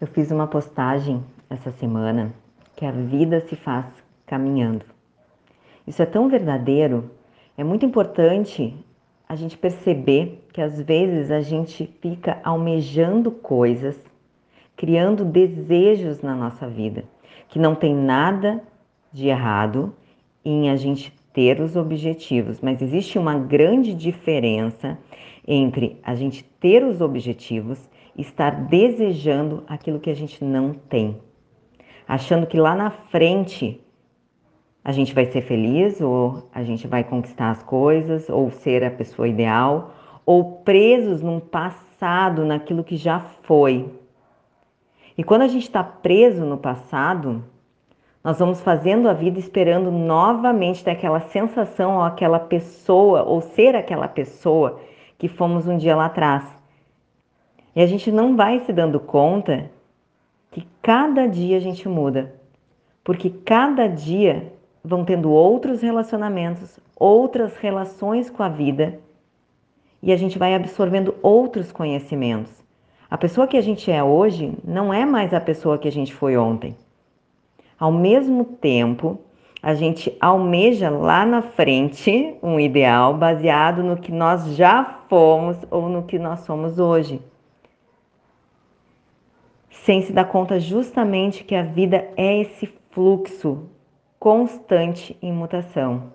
Eu fiz uma postagem essa semana que a vida se faz caminhando. Isso é tão verdadeiro, é muito importante a gente perceber que às vezes a gente fica almejando coisas, criando desejos na nossa vida, que não tem nada de errado em a gente ter os objetivos, mas existe uma grande diferença entre a gente ter os objetivos estar desejando aquilo que a gente não tem, achando que lá na frente a gente vai ser feliz ou a gente vai conquistar as coisas ou ser a pessoa ideal ou presos num passado, naquilo que já foi. E quando a gente está preso no passado, nós vamos fazendo a vida esperando novamente ter aquela sensação ou aquela pessoa ou ser aquela pessoa que fomos um dia lá atrás. E a gente não vai se dando conta que cada dia a gente muda, porque cada dia vão tendo outros relacionamentos, outras relações com a vida e a gente vai absorvendo outros conhecimentos. A pessoa que a gente é hoje não é mais a pessoa que a gente foi ontem. Ao mesmo tempo, a gente almeja lá na frente um ideal baseado no que nós já fomos ou no que nós somos hoje sem se dar conta justamente que a vida é esse fluxo constante em mutação.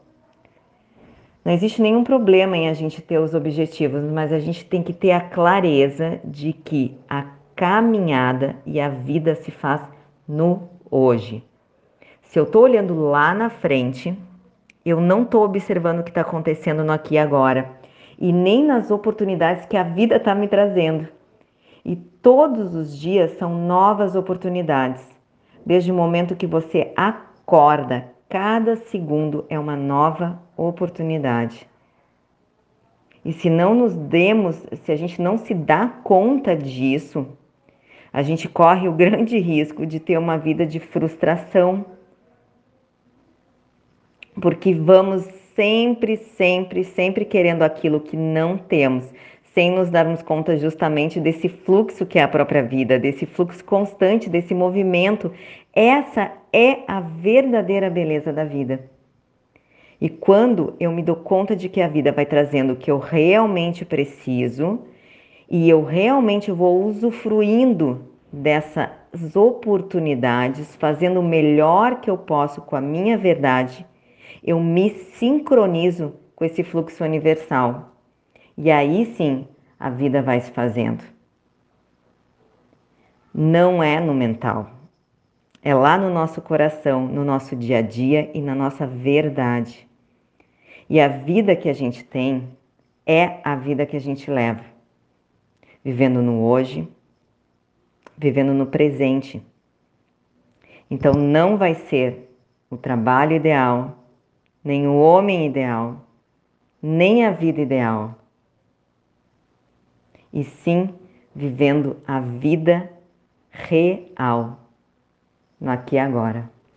Não existe nenhum problema em a gente ter os objetivos, mas a gente tem que ter a clareza de que a caminhada e a vida se faz no hoje. Se eu estou olhando lá na frente, eu não estou observando o que está acontecendo no aqui e agora e nem nas oportunidades que a vida está me trazendo. E todos os dias são novas oportunidades. Desde o momento que você acorda, cada segundo é uma nova oportunidade. E se não nos demos, se a gente não se dá conta disso, a gente corre o grande risco de ter uma vida de frustração. Porque vamos sempre, sempre, sempre querendo aquilo que não temos, sem nos darmos conta justamente desse fluxo que é a própria vida, desse fluxo constante, desse movimento. Essa é a verdadeira beleza da vida. E quando eu me dou conta de que a vida vai trazendo o que eu realmente preciso e eu realmente vou usufruindo dessas oportunidades, fazendo o melhor que eu posso com a minha verdade, eu me sincronizo com esse fluxo universal. E aí sim a vida vai se fazendo. Não é no mental, é lá no nosso coração, no nosso dia a dia e na nossa verdade. E a vida que a gente tem é a vida que a gente leva, vivendo no hoje, vivendo no presente. Então não vai ser o trabalho ideal, nem o homem ideal, nem a vida ideal e sim vivendo a vida real, no aqui e agora.